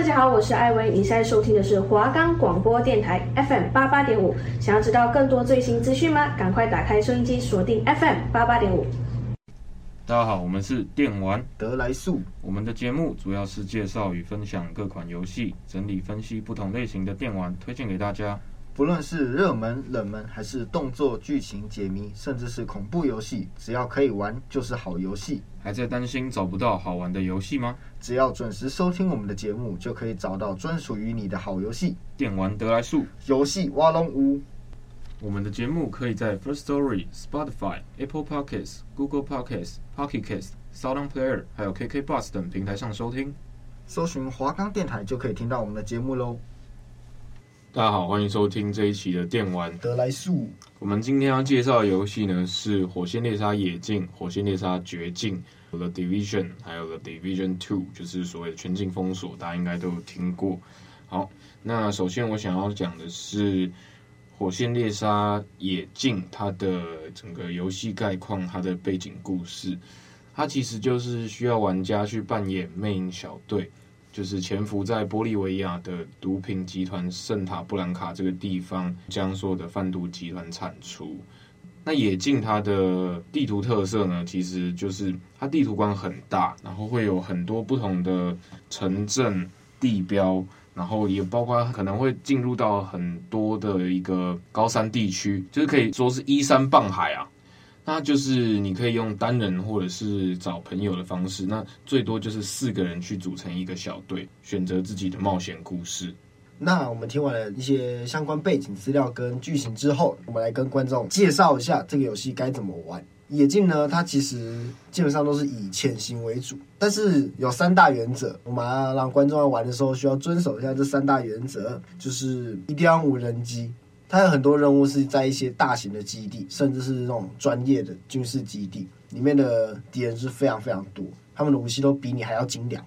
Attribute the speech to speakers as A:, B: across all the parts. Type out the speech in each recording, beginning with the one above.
A: 大家好，我是艾薇，你现在收听的是华冈广播电台 FM 八八点五。想要知道更多最新资讯吗？赶快打开收音机，锁定 FM 八八点五。
B: 大家好，我们是电玩
C: 得来速。
B: 我们的节目主要是介绍与分享各款游戏，整理分析不同类型的电玩，推荐给大家。
C: 不论是热门、冷门，还是动作、剧情、解谜，甚至是恐怖游戏，只要可以玩，就是好游戏。
B: 还在担心找不到好玩的游戏吗？
C: 只要准时收听我们的节目，就可以找到专属于你的好游戏。
B: 电玩得来速，
C: 游戏挖龙屋。
B: 我们的节目可以在 First Story、Spotify、Apple Podcasts、Google Podcasts、Pocket Casts、SoundPlayer，还有 KK Bus 等平台上收听。
C: 搜寻华冈电台就可以听到我们的节目喽。
B: 大家好，欢迎收听这一期的电玩
C: 得来速。
B: 我们今天要介绍的游戏呢是《火线猎杀野境》《火线猎杀绝境》The Division，还有 The Division Two，就是所谓的全境封锁，大家应该都有听过。好，那首先我想要讲的是《火线猎杀野境》它的整个游戏概况，它的背景故事，它其实就是需要玩家去扮演魅影小队。就是潜伏在玻利维亚的毒品集团圣塔布兰卡这个地方，将所有的贩毒集团铲除。那野境它的地图特色呢，其实就是它地图观很大，然后会有很多不同的城镇地标，然后也包括可能会进入到很多的一个高山地区，就是可以说是依山傍海啊。那就是你可以用单人或者是找朋友的方式，那最多就是四个人去组成一个小队，选择自己的冒险故事。
C: 那我们听完了一些相关背景资料跟剧情之后，我们来跟观众介绍一下这个游戏该怎么玩。野境呢，它其实基本上都是以潜行为主，但是有三大原则，我们要让观众在玩的时候需要遵守一下这三大原则，就是一定要无人机。它有很多任务是在一些大型的基地，甚至是那种专业的军事基地里面的敌人是非常非常多，他们的武器都比你还要精良。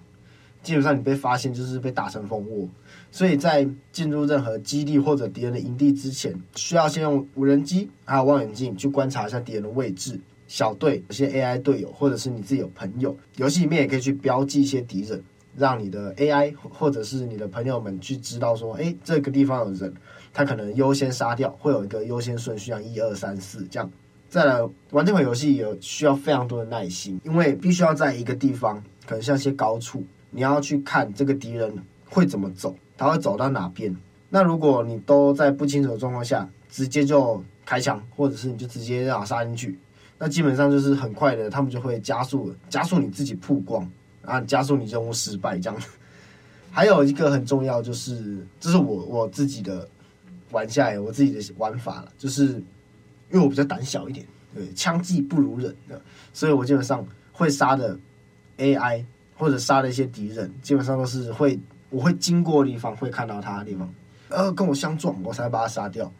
C: 基本上你被发现就是被打成蜂窝，所以在进入任何基地或者敌人的营地之前，需要先用无人机还有望远镜去观察一下敌人的位置。小队有些 AI 队友或者是你自己有朋友，游戏里面也可以去标记一些敌人，让你的 AI 或者是你的朋友们去知道说，哎，这个地方有人。他可能优先杀掉，会有一个优先顺序，像一二三四这样。再来玩这款游戏有需要非常多的耐心，因为必须要在一个地方，可能像些高处，你要去看这个敌人会怎么走，他会走到哪边。那如果你都在不清楚的状况下，直接就开枪，或者是你就直接让他杀进去，那基本上就是很快的，他们就会加速加速你自己曝光啊，加速你任务失败这样。还有一个很重要就是，这是我我自己的。玩下来，我自己的玩法了，就是因为我比较胆小一点，对，枪技不如人的，所以我基本上会杀的 AI 或者杀的一些敌人，基本上都是会，我会经过的地方会看到他的地方，呃，跟我相撞，我才会把他杀掉。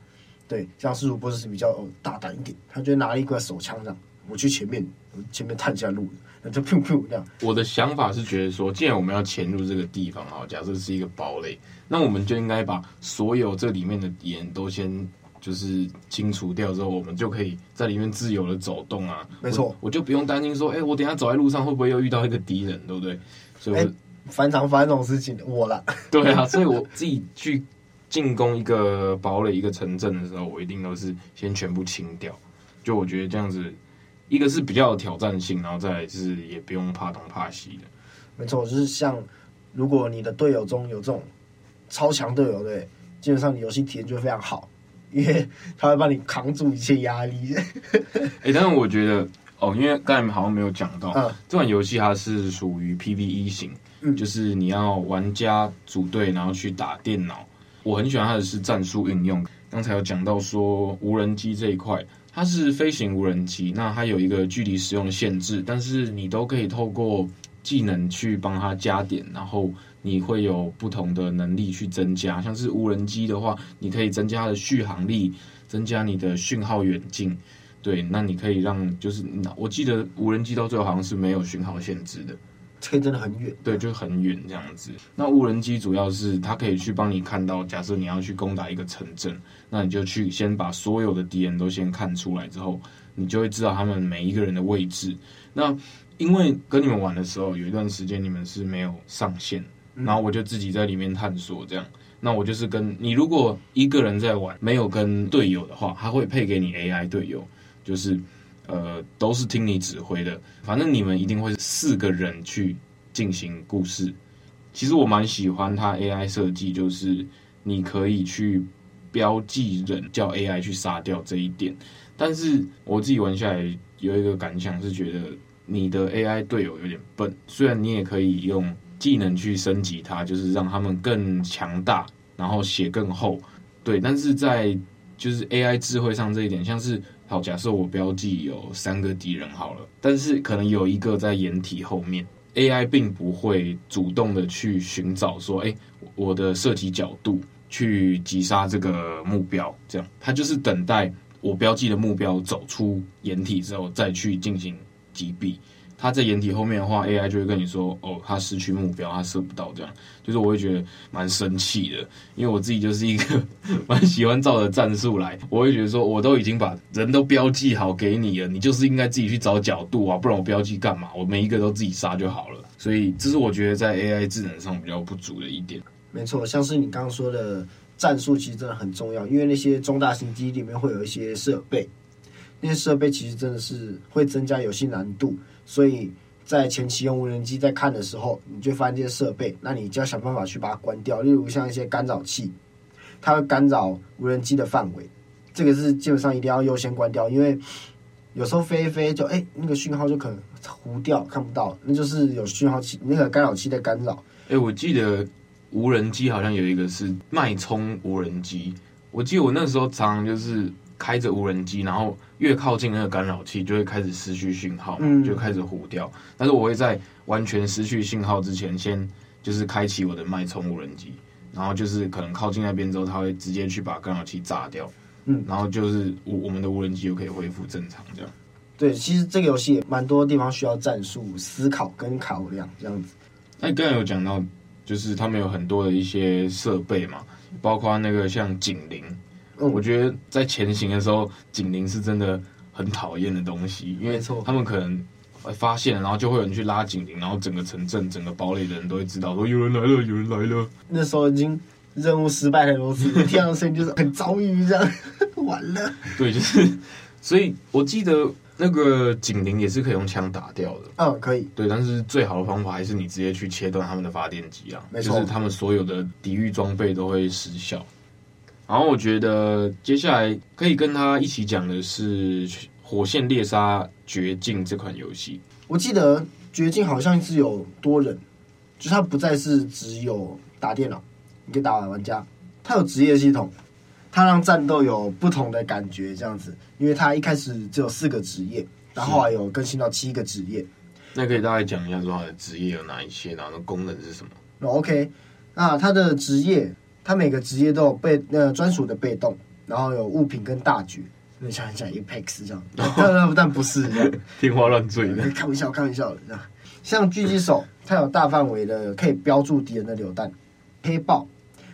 C: 对，像是主播是比较大胆一点，他就拿了一个手枪这样，我去前面，前面探一下路。那就噗噗这样。
B: 我的想法是觉得说，既然我们要潜入这个地方啊，假设是一个堡垒，那我们就应该把所有这里面的敌人都先就是清除掉之后，我们就可以在里面自由的走动啊。
C: 没错，
B: 我，就不用担心说，哎、欸，我等下走在路上会不会又遇到一个敌人，对不对？所以我，哎，
C: 凡常发生这种事情，我了。
B: 对啊，所以我自己去进攻一个堡垒、一个城镇的时候，我一定都是先全部清掉。就我觉得这样子。一个是比较有挑战性，然后再来就是也不用怕东怕西的。
C: 没错，就是像如果你的队友中有这种超强队友，对，基本上你游戏体验就会非常好，因为他会帮你扛住一切压力。
B: 哎、欸，但是我觉得哦，因为刚才好像没有讲到，嗯、这款游戏它是属于 PVE 型，嗯，就是你要玩家组队，然后去打电脑。我很喜欢它的是战术运用。刚才有讲到说无人机这一块。它是飞行无人机，那它有一个距离使用的限制，但是你都可以透过技能去帮它加点，然后你会有不同的能力去增加。像是无人机的话，你可以增加它的续航力，增加你的讯号远近。对，那你可以让就是，我记得无人机到最后好像是没有讯号限制的。
C: 这个真的很远，
B: 对，就很远这样子。那无人机主要是它可以去帮你看到，假设你要去攻打一个城镇，那你就去先把所有的敌人都先看出来之后，你就会知道他们每一个人的位置。那因为跟你们玩的时候，有一段时间你们是没有上线，然后我就自己在里面探索这样。那我就是跟你，如果一个人在玩，没有跟队友的话，他会配给你 AI 队友，就是呃都是听你指挥的。反正你们一定会四个人去进行故事。其实我蛮喜欢它 AI 设计，就是你可以去标记人，叫 AI 去杀掉这一点。但是我自己玩下来有一个感想是觉得你的 AI 队友有点笨，虽然你也可以用。技能去升级它，就是让他们更强大，然后血更厚，对。但是在就是 AI 智慧上这一点，像是好，假设我标记有三个敌人好了，但是可能有一个在掩体后面，AI 并不会主动的去寻找说，哎，我的射击角度去击杀这个目标，这样，它就是等待我标记的目标走出掩体之后，再去进行击毙。他在掩体后面的话，AI 就会跟你说：“哦，他失去目标，他射不到。”这样，就是我会觉得蛮生气的，因为我自己就是一个 蛮喜欢照着战术来。我会觉得说，我都已经把人都标记好给你了，你就是应该自己去找角度啊，不然我标记干嘛？我每一个都自己杀就好了。所以，这是我觉得在 AI 智能上比较不足的一点。
C: 没错，像是你刚刚说的战术，其实真的很重要，因为那些中大型机里面会有一些设备，那些设备其实真的是会增加游戏难度。所以在前期用无人机在看的时候，你就发现这些设备，那你就要想办法去把它关掉。例如像一些干扰器，它会干扰无人机的范围，这个是基本上一定要优先关掉，因为有时候飞一飞就哎、那个讯号就可能糊掉，看不到，那就是有讯号器那个干扰器的干扰。
B: 哎、我记得无人机好像有一个是脉冲无人机，我记得我那时候常常就是。开着无人机，然后越靠近那个干扰器，就会开始失去讯号，就开始糊掉。但是我会在完全失去信号之前，先就是开启我的脉冲无人机，然后就是可能靠近那边之后，它会直接去把干扰器炸掉。嗯，然后就是我我们的无人机就可以恢复正常这样。
C: 对，其实这个游戏蛮多地方需要战术思考跟考量这样子。
B: 那你刚才有讲到，就是他们有很多的一些设备嘛，包括那个像警铃。嗯，我觉得在前行的时候，警铃是真的很讨厌的东西，因为他们可能发现，然后就会有人去拉警铃，然后整个城镇、整个堡垒的人都会知道说有人来了，有人来了。
C: 那时候已经任务失败很多次，听到声音就是很遭遇这样，完了。
B: 对，就是，所以我记得那个警铃也是可以用枪打掉的。
C: 嗯，可以。
B: 对，但是最好的方法还是你直接去切断他们的发电机啊，就是他们所有的抵御装备都会失效。然后我觉得接下来可以跟他一起讲的是《火线猎杀绝境》这款游戏。
C: 我记得《绝境》好像是有多人，就是它不再是只有打电脑，你可以打玩家，它有职业系统，它让战斗有不同的感觉，这样子。因为它一开始只有四个职业，然后还有更新到七个职业。
B: 那可以大概讲一下说它的职业有哪一些，然后功能是什么？
C: 那 OK，那它的职业。它每个职业都有被呃专属的被动，然后有物品跟大局，你想一想 Apex 这样，但但不是这样，
B: 天花乱坠的，
C: 开玩笑开玩笑的这样。像狙击手，它有大范围的可以标注敌人的榴弹；黑豹，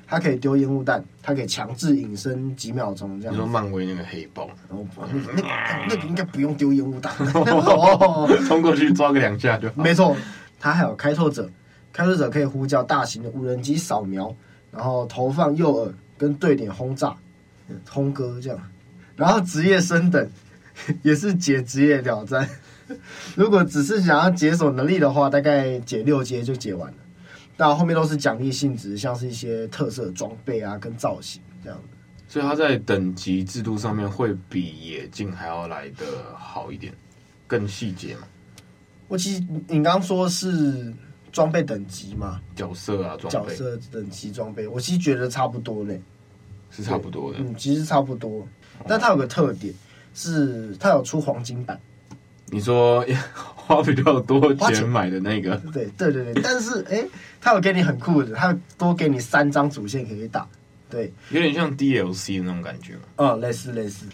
C: 它可以丢烟雾弹，它可以强制隐身几秒钟这样。
B: 你说漫威那个黑豹，
C: 然后那个那个应该不用丢烟雾弹，
B: 冲过去抓个两下就好。
C: 没错，它还有开拓者，开拓者可以呼叫大型的无人机扫描。然后投放诱饵跟对点轰炸，轰哥这样，然后职业升等 也是解职业挑战。如果只是想要解锁能力的话，大概解六阶就解完了。但后面都是奖励性质，像是一些特色装备啊跟造型这样。
B: 所以它在等级制度上面会比野境还要来的好一点，更细节嘛。
C: 我其实你刚刚说是。装备等级嘛，
B: 角色啊，装备，
C: 角色等级装备，我其实觉得差不多嘞，
B: 是差不多的，
C: 嗯，其实差不多，但它有个特点是它有出黄金版。
B: 你说花比较多钱买的那个，
C: 对对对对，但是哎、欸，它有给你很酷的，它多给你三张主线可以打，对，
B: 有点像 DLC 的那种感觉嘛，
C: 嗯，类似类似，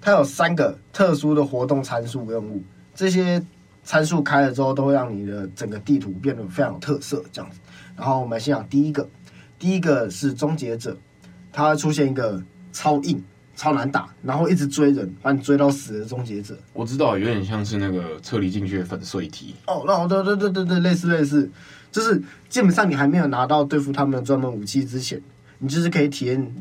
C: 它有三个特殊的活动参数任务，这些。参数开了之后，都会让你的整个地图变得非常有特色，这样子。然后我们先讲第一个，第一个是终结者，它会出现一个超硬、超难打，然后一直追人，把你追到死的终结者。
B: 我知道，有点像是那个撤离进去的粉碎体。
C: 哦，那对对对对对，类似类似，就是基本上你还没有拿到对付他们的专门武器之前，你就是可以体验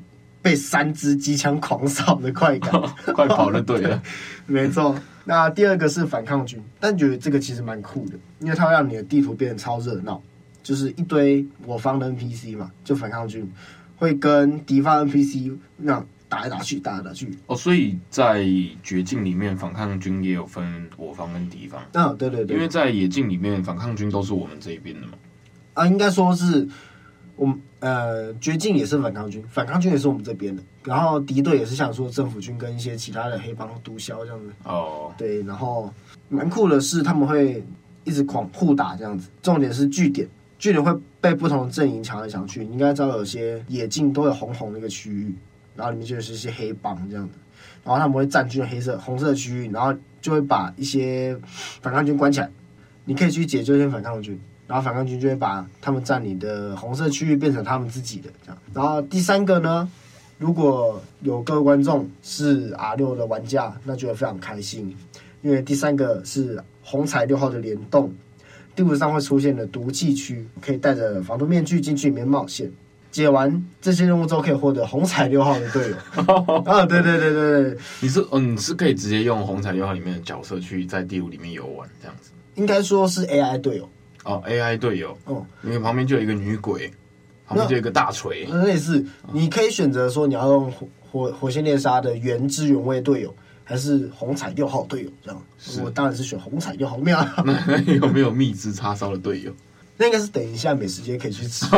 C: 被三支机枪狂扫的快感，
B: 快跑了，对了，
C: 没错。那第二个是反抗军，但觉得这个其实蛮酷的，因为它会让你的地图变得超热闹，就是一堆我方的 NPC 嘛，就反抗军会跟敌方 NPC 那样打来打去，打来打去。
B: 哦，所以在绝境里面，反抗军也有分我方跟敌方。
C: 嗯、哦，对对对，
B: 因为在野境里面，反抗军都是我们这一边的嘛。
C: 啊，应该说是我们呃绝境也是反抗军，反抗军也是我们这边的。然后敌对也是像说政府军跟一些其他的黑帮毒枭这样子
B: 哦，
C: 对，然后蛮酷的是他们会一直狂互打这样子。重点是据点，据点会被不同的阵营抢来抢去。你应该知道有些野境都有红红的一个区域，然后里面就是一些黑帮这样子，然后他们会占据黑色、红色的区域，然后就会把一些反抗军关起来。你可以去解救一些反抗军，然后反抗军就会把他们占领的红色区域变成他们自己的这样。然后第三个呢？如果有各位观众是 R 六的玩家，那就会非常开心，因为第三个是红彩六号的联动，地图上会出现的毒气区，可以戴着防毒面具进去里面冒险，解完这些任务之后可以获得红彩六号的队友。啊，对对对对对，
B: 你是嗯，你是可以直接用红彩六号里面的角色去在地图里面游玩这样子，
C: 应该说是 AI 队友
B: 哦，AI 队友哦，因为旁边就有一个女鬼。旁边就有一个大锤，
C: 类似，你可以选择说你要用火火火线猎杀的原汁原味队友，还是红彩六号队友这样。我当然是选红彩六号。没有，
B: 那 有没有蜜汁叉烧的队友？
C: 那应该是等一下美食街可以去吃。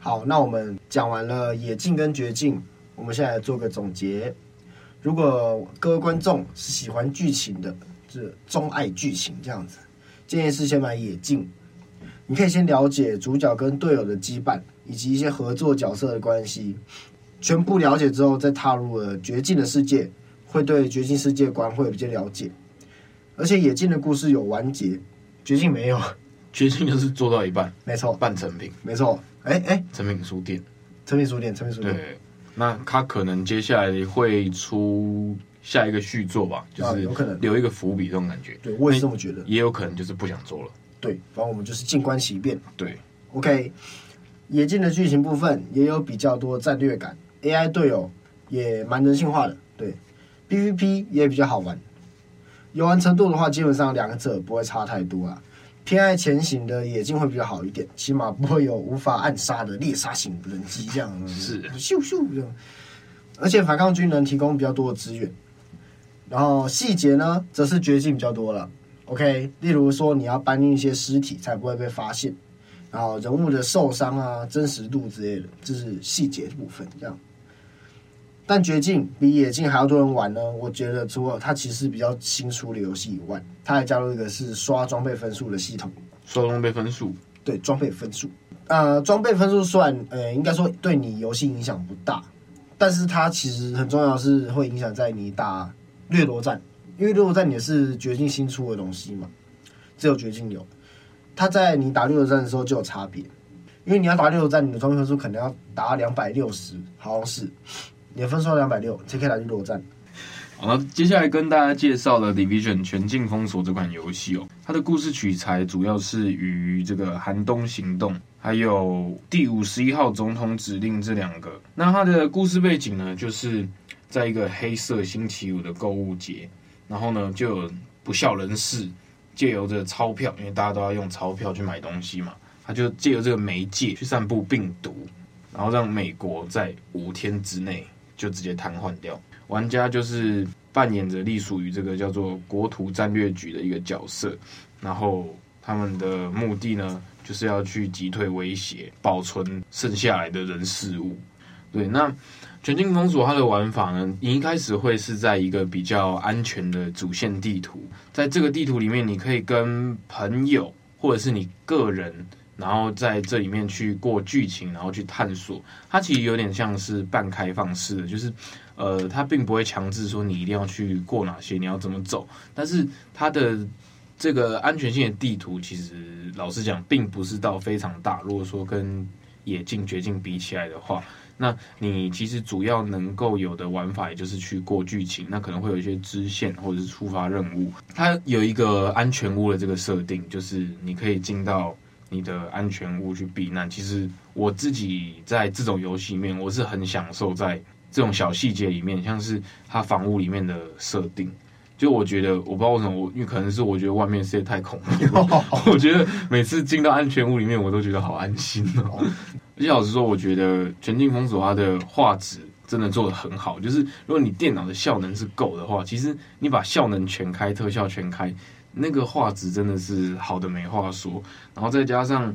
C: 好，那我们讲完了野境跟绝境，我们现在来做个总结。如果各位观众是喜欢剧情的，是钟爱剧情这样子，建议是先买野境。你可以先了解主角跟队友的羁绊，以及一些合作角色的关系，全部了解之后，再踏入了绝境的世界，会对绝境世界观会比较了解。而且野境的故事有完结，绝境没有，
B: 绝境就是做到一半，
C: 没错，
B: 半成品，
C: 没错。哎哎，
B: 成品书店，
C: 成品书店，成品书店。
B: 对，那他可能接下来会出下一个续作吧，就是有可能留一个伏笔这种感觉。
C: 对，我也是这么觉得。
B: 也有可能就是不想做了。
C: 对，反正我们就是静观其变。
B: 对
C: ，OK，野境的剧情部分也有比较多战略感，AI 队友也蛮人性化的。对，PVP 也比较好玩。游玩程度的话，基本上两者不会差太多啊。偏爱前行的野境会比较好一点，起码不会有无法暗杀的猎杀型人机这样。
B: 是，
C: 咻咻这样。而且反抗军能提供比较多的资源，然后细节呢，则是绝境比较多了。OK，例如说你要搬运一些尸体才不会被发现，然后人物的受伤啊、真实度之类的，这是细节部分。这样，但绝境比野境还要多人玩呢。我觉得除了它其实比较新出的游戏以外，它还加入一个是刷装备分数的系统。
B: 刷装备分数？
C: 对，装备分数。呃，装备分数算，呃，应该说对你游戏影响不大，但是它其实很重要，是会影响在你打掠夺战。因为掠夺战也是绝境新出的东西嘛，只有绝境有。它在你打掠夺战的时候就有差别，因为你要打掠夺战，你的装备分数可能要达两百六十，好像是你的分数要两百六才可以打掠夺战。
B: 好，那接下来跟大家介绍了《Division 全境封锁》这款游戏哦，它的故事取材主要是于这个寒冬行动，还有第五十一号总统指令这两个。那它的故事背景呢，就是在一个黑色星期五的购物节。然后呢，就有不肖人士借由这个钞票，因为大家都要用钞票去买东西嘛，他就借由这个媒介去散布病毒，然后让美国在五天之内就直接瘫痪掉。玩家就是扮演着隶属于这个叫做国土战略局的一个角色，然后他们的目的呢，就是要去击退威胁，保存剩下来的人事物。对，那。全境封锁它的玩法呢，你一开始会是在一个比较安全的主线地图，在这个地图里面，你可以跟朋友或者是你个人，然后在这里面去过剧情，然后去探索。它其实有点像是半开放式的，就是呃，它并不会强制说你一定要去过哪些，你要怎么走。但是它的这个安全性的地图，其实老实讲，并不是到非常大。如果说跟野境绝境比起来的话。那你其实主要能够有的玩法，也就是去过剧情，那可能会有一些支线或者是触发任务。它有一个安全屋的这个设定，就是你可以进到你的安全屋去避难。其实我自己在这种游戏里面，我是很享受在这种小细节里面，像是它房屋里面的设定。就我觉得，我不知道为什么，我因为可能是我觉得外面世界太恐怖，我觉得每次进到安全屋里面，我都觉得好安心哦。而且老实说，我觉得《全境封锁》它的画质真的做的很好。就是如果你电脑的效能是够的话，其实你把效能全开，特效全开，那个画质真的是好的没话说。然后再加上，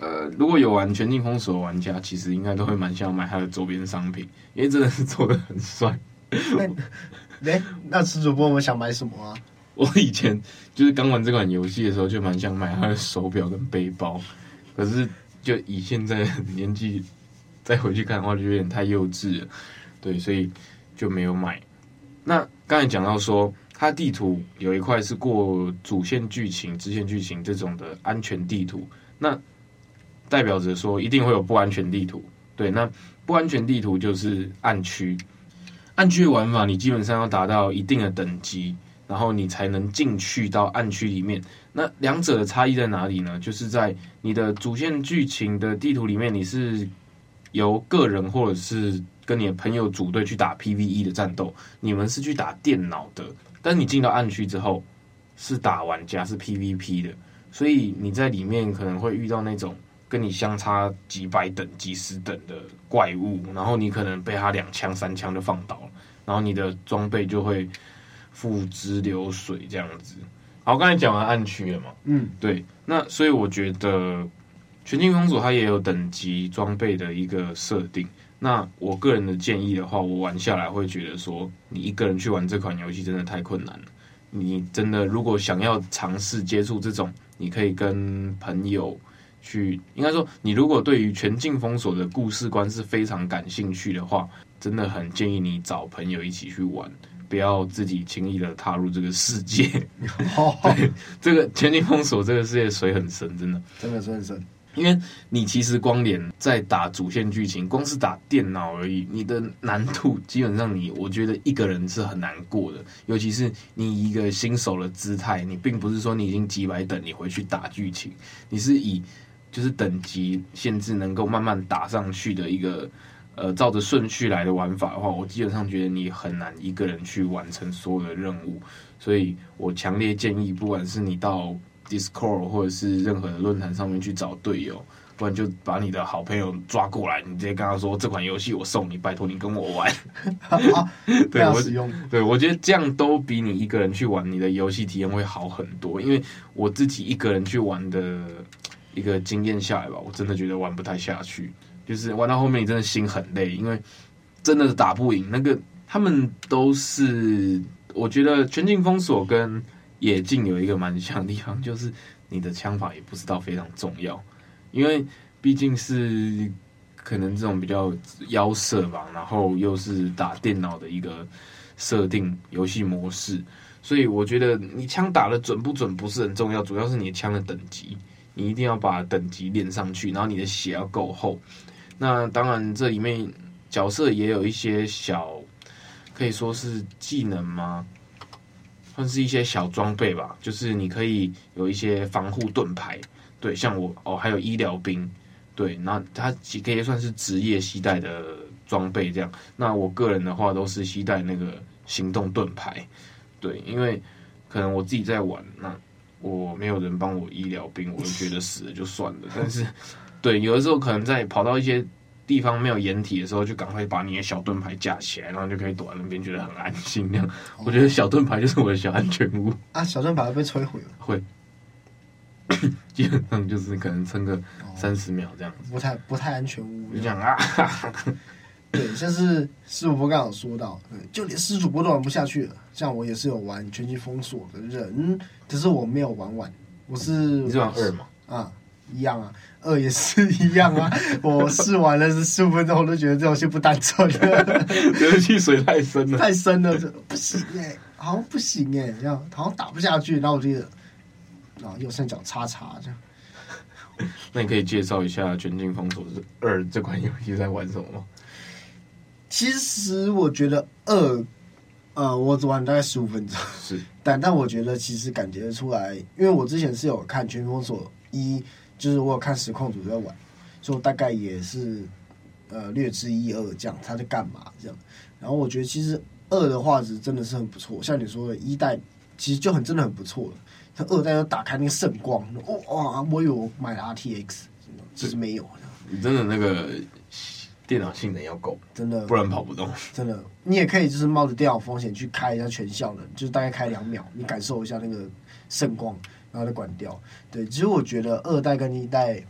B: 呃，如果有玩《全境封锁》的玩家，其实应该都会蛮想买它的周边商品，因为真的是做的很帅。
C: 那、欸，那吃主播，我们想买什么啊？
B: 我以前就是刚玩这款游戏的时候，就蛮想买它的手表跟背包，可是就以现在年纪再回去看的话，就有点太幼稚了，对，所以就没有买。那刚才讲到说，它地图有一块是过主线剧情、支线剧情这种的安全地图，那代表着说一定会有不安全地图，对，那不安全地图就是暗区。暗区玩法，你基本上要达到一定的等级，然后你才能进去到暗区里面。那两者的差异在哪里呢？就是在你的主线剧情的地图里面，你是由个人或者是跟你的朋友组队去打 PVE 的战斗，你们是去打电脑的。但你进到暗区之后，是打玩家，是 PVP 的，所以你在里面可能会遇到那种。跟你相差几百等、几十等的怪物，然后你可能被他两枪、三枪就放倒了，然后你的装备就会付之流水这样子。好，刚才讲完暗区了嘛？嗯，对。那所以我觉得全境封锁它也有等级装备的一个设定。那我个人的建议的话，我玩下来会觉得说，你一个人去玩这款游戏真的太困难了。你真的如果想要尝试接触这种，你可以跟朋友。去，应该说，你如果对于全境封锁的故事观是非常感兴趣的话，真的很建议你找朋友一起去玩，不要自己轻易的踏入这个世界。对，这个全境封锁这个世界水很深，真的，
C: 真的是很深。
B: 因为你其实光连在打主线剧情，光是打电脑而已，你的难度基本上你，我觉得一个人是很难过的。尤其是你一个新手的姿态，你并不是说你已经几百等，你回去打剧情，你是以。就是等级限制能够慢慢打上去的一个，呃，照着顺序来的玩法的话，我基本上觉得你很难一个人去完成所有的任务，所以我强烈建议，不管是你到 Discord 或者是任何的论坛上面去找队友，不然就把你的好朋友抓过来，你直接跟他说这款游戏我送你，拜托你跟我玩。
C: 啊、对，我使用，
B: 对我觉得这样都比你一个人去玩你的游戏体验会好很多，因为我自己一个人去玩的。一个经验下来吧，我真的觉得玩不太下去，就是玩到后面你真的心很累，因为真的是打不赢。那个他们都是，我觉得全境封锁跟野境有一个蛮像的地方，就是你的枪法也不知道非常重要，因为毕竟是可能这种比较腰色吧，然后又是打电脑的一个设定游戏模式，所以我觉得你枪打得准不准不是很重要，主要是你的枪的等级。你一定要把等级练上去，然后你的血要够厚。那当然，这里面角色也有一些小，可以说是技能吗？算是一些小装备吧。就是你可以有一些防护盾牌，对，像我哦，还有医疗兵，对，那它可以算是职业携带的装备这样。那我个人的话都是携带那个行动盾牌，对，因为可能我自己在玩那。我没有人帮我医疗兵，我就觉得死了就算了。但是，对，有的时候可能在跑到一些地方没有掩体的时候，就赶快把你的小盾牌架起来，然后就可以躲在那边，觉得很安心。那样，我觉得小盾牌就是我的小安全屋
C: 啊。小盾牌会被摧毁了？
B: 会，基本上就是可能撑个三十秒这样子，
C: 不太不太安全屋。
B: 就这样啊。
C: 对，像是施主播刚刚有说到，就连施主播都玩不下去了。像我也是有玩全境封锁的人，只是我没有玩完。我是
B: 你是玩二吗？
C: 啊，一样啊，二也是一样啊。我试完了是十五分钟，我都觉得这游戏不单纯了，
B: 游戏水太深了，
C: 太深了，这不行哎、欸，好像不行哎、欸，这样好像打不下去。然后我记得，然后右上角叉叉这样。
B: 那你可以介绍一下《全境封锁二》这款游戏在玩什么吗？
C: 其实我觉得二，呃，我只玩大概十五分钟，
B: 是，
C: 但但我觉得其实感觉出来，因为我之前是有看《全封锁一》，就是我有看实况组在玩，所以我大概也是呃略知一二这样，他在干嘛这样。然后我觉得其实二的画质真的是很不错，像你说的一代其实就很真的很不错了，他二代要打开那个圣光，哇，我有买了 RTX，其实没有。
B: 你真的那个电脑性能要够，
C: 真的，
B: 不然跑不动。
C: 真的，你也可以就是冒着电脑风险去开一下全效能，就是大概开两秒，你感受一下那个圣光，然后就关掉。对，其实我觉得二代跟一代，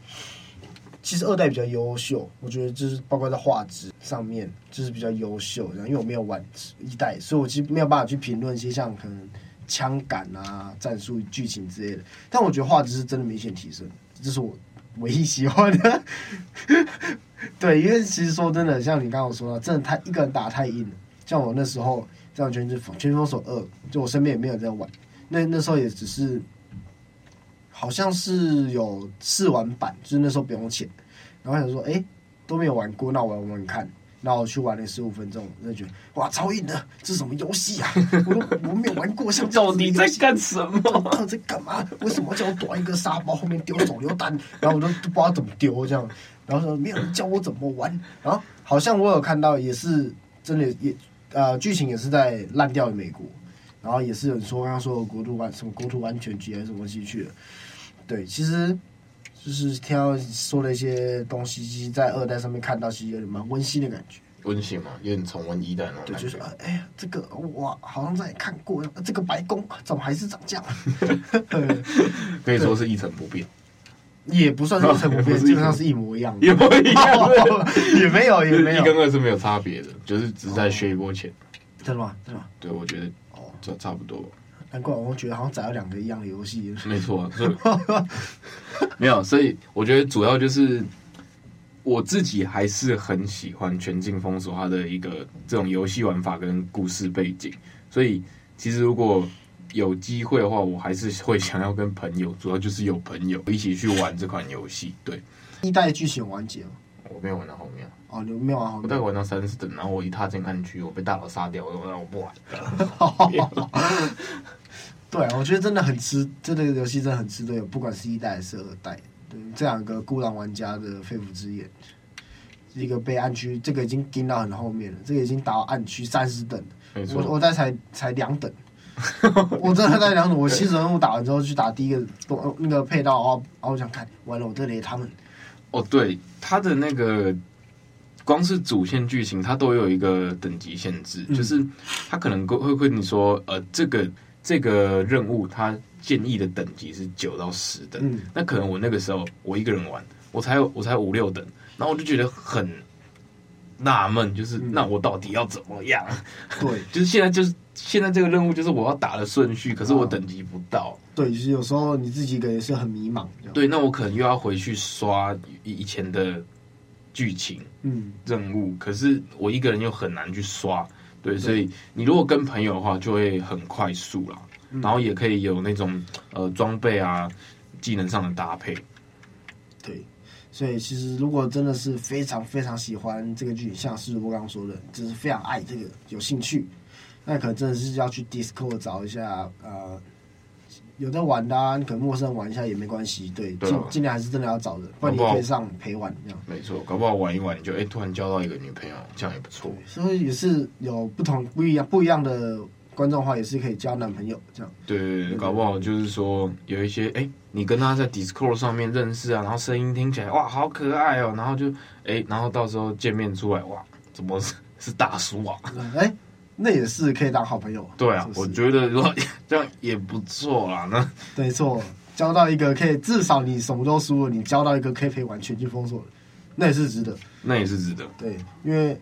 C: 其实二代比较优秀，我觉得就是包括在画质上面就是比较优秀。然后因为我没有玩一代，所以我其实没有办法去评论一些像可能枪感啊、战术、剧情之类的。但我觉得画质是真的明显提升，这是我。唯一喜欢的，对，因为其实说真的，像你刚刚说的，真的他一个人打太硬了。像我那时候这样全职全全封锁二，就我身边也没有在玩。那那时候也只是，好像是有试玩版，就是那时候不用钱。然后想说，哎、都没有玩过，那我玩玩看。然后我去玩了十五分钟，我就觉得哇，超硬的，这是什么游戏啊？我都我没有玩过，像
B: 到底在干什
C: 么？在干嘛？为什么叫我躲一个沙包后面丢手榴弹？然后我都不知道怎么丢这样。然后说没有人教我怎么玩。然后好像我有看到，也是真的也呃，剧情也是在烂掉的美国。然后也是有人说刚刚说国土安什么国土安全局还是什么东西去了。对，其实。就是听到说的一些东西，其实在二代上面看到，其实有点蛮温馨的感觉。
B: 温馨嘛，有点重温一代那种感觉。
C: 对，就是哎呀，这个哇，好像在看过，这个白宫怎么还是长这样？
B: 可以说是一成不变，
C: 也不算 是一成不变，基本上是一模一样的，
B: 一模一样，
C: 也没有，也没有，
B: 一跟二是没有差别的，就是只是在削一波钱。
C: 真的吗？真的吗？
B: 对，我觉得哦，这差不多。
C: 难怪我觉得好像找了两个一样的游戏。
B: 没错，所以 没有，所以我觉得主要就是我自己还是很喜欢《全境封锁》它的一个这种游戏玩法跟故事背景。所以其实如果有机会的话，我还是会想要跟朋友，主要就是有朋友一起去玩这款游戏。对，
C: 一代剧情完结了，
B: 我没有玩到后面。
C: 哦，你没有玩后面？
B: 我大概玩到三十等，然后我一踏进暗区，我被大佬杀掉，我说我不玩。
C: 对，我觉得真的很吃，这个游戏真的很吃队友，不管是一代还是二代，对这两个孤狼玩家的肺腑之言。一个被暗区，这个已经盯到很后面了，这个已经打到暗区三十等，我我在才才两等，我真的在两等，我新手任务打完之后去打第一个那个配到哦，然后我想看完了，我这里他们。
B: 哦，对，他的那个光是主线剧情，它都有一个等级限制，嗯、就是他可能会会跟你说，呃，这个。这个任务它建议的等级是九到十等，嗯，那可能我那个时候我一个人玩，我才有我才五六等，然后我就觉得很纳闷，就是、嗯、那我到底要怎么样？
C: 对，
B: 就是现在就是现在这个任务就是我要打的顺序，可是我等级不到。
C: 对，就是有时候你自己一个也是很迷茫。
B: 对，那我可能又要回去刷以前的剧情，嗯，任务，可是我一个人又很难去刷。对，所以你如果跟朋友的话，就会很快速啦，嗯、然后也可以有那种呃装备啊、技能上的搭配。
C: 对，所以其实如果真的是非常非常喜欢这个剧，像是我刚刚说的，就是非常爱这个、有兴趣，那可能真的是要去 Discord 找一下呃。有在玩的，啊，你可能陌生人玩一下也没关系，对，尽尽量还是真的要找的，不然你可以上陪玩这样。
B: 没错，搞不好玩一玩你就哎、欸，突然交到一个女朋友，这样也不错。
C: 所以也是有不同不一样不一样的观众话，也是可以交男朋友这样。
B: 对对对，搞不好就是说有一些哎、欸，你跟他在 Discord 上面认识啊，然后声音听起来哇好可爱哦，然后就哎、欸，然后到时候见面出来哇，怎么是是大叔啊？
C: 哎。欸那也是可以当好朋友。
B: 对啊，是是我觉得如果 这样也不错啦。那
C: 没错，交到一个可以至少你什么都输了，你交到一个可以陪玩全境封锁的，那也是值得。
B: 那也是值得。
C: 对，因为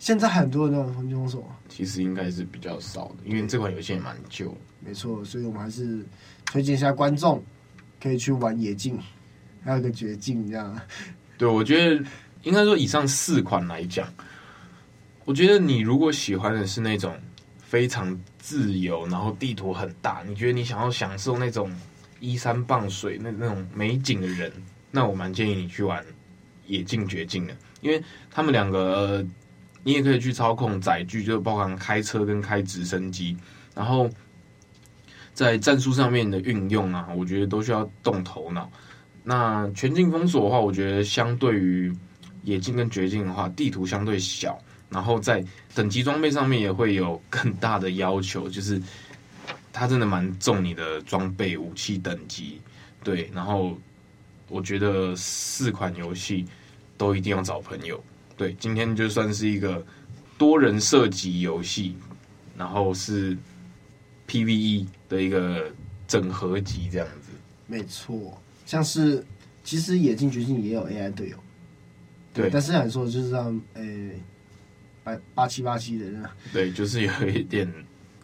C: 现在很多人都玩全境封锁，
B: 其实应该是比较少的，因为这款游戏也蛮旧。
C: 没错，所以我们还是推荐一下观众可以去玩野境，还有个绝境这样。
B: 对，我觉得应该说以上四款来讲。我觉得你如果喜欢的是那种非常自由，然后地图很大，你觉得你想要享受那种依山傍水那那种美景的人，那我蛮建议你去玩《野境绝境》的，因为他们两个、你也可以去操控载具，就包含开车跟开直升机。然后在战术上面的运用啊，我觉得都需要动头脑。那全境封锁的话，我觉得相对于野境跟绝境的话，地图相对小，然后在等级装备上面也会有更大的要求，就是它真的蛮重你的装备武器等级。对，然后我觉得四款游戏都一定要找朋友。对，今天就算是一个多人射击游戏，然后是 PVE 的一个整合集这样子。
C: 没错，像是其实野境绝境也有 AI 队友，对，但是想说就是这样，诶，八八七八七的，
B: 对，就是有一点。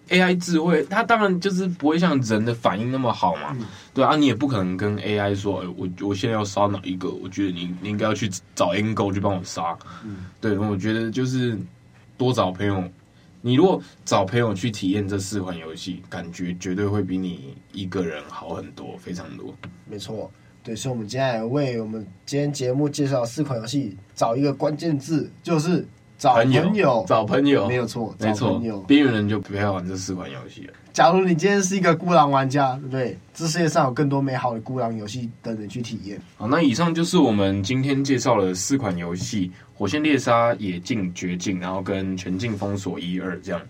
B: AI 智慧，它当然就是不会像人的反应那么好嘛，嗯、对啊，你也不可能跟 AI 说，欸、我我现在要杀哪一个？我觉得你你应该要去找 Angle 去帮我杀，嗯，对，我觉得就是多找朋友，你如果找朋友去体验这四款游戏，感觉绝对会比你一个人好很多，非常多。
C: 没错，对，所以我们接下来为我们今天节目介绍四款游戏，找一个关键字就是。找朋友，
B: 找朋友，
C: 没有错，
B: 没错。边缘人就不要玩这四款游戏了。
C: 假如你今天是一个孤狼玩家，对不对？这世界上有更多美好的孤狼游戏等着去体验。
B: 好，那以上就是我们今天介绍的四款游戏：火线猎杀、野境、绝境，然后跟全境封锁一二这样。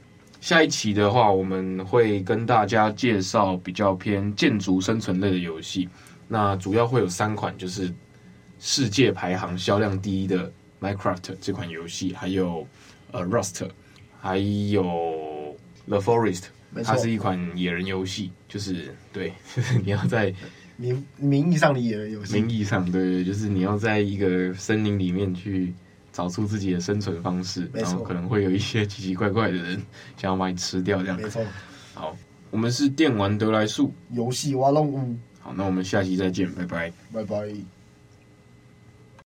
B: 下一期的话，我们会跟大家介绍比较偏建筑生存类的游戏。那主要会有三款，就是世界排行销量第一的。Minecraft 这款游戏，还有呃 Rust，还有 The Forest，它是一款野人游戏，就是对，你要在
C: 名名义上的野人游戏，
B: 名义上对，就是你要在一个森林里面去找出自己的生存方式，然后可能会有一些奇奇怪怪的人想要把你吃掉，这样。
C: 没错。
B: 好，我们是电玩得来速，
C: 游戏挖龙。
B: 好，那我们下期再见，拜拜，
C: 拜拜。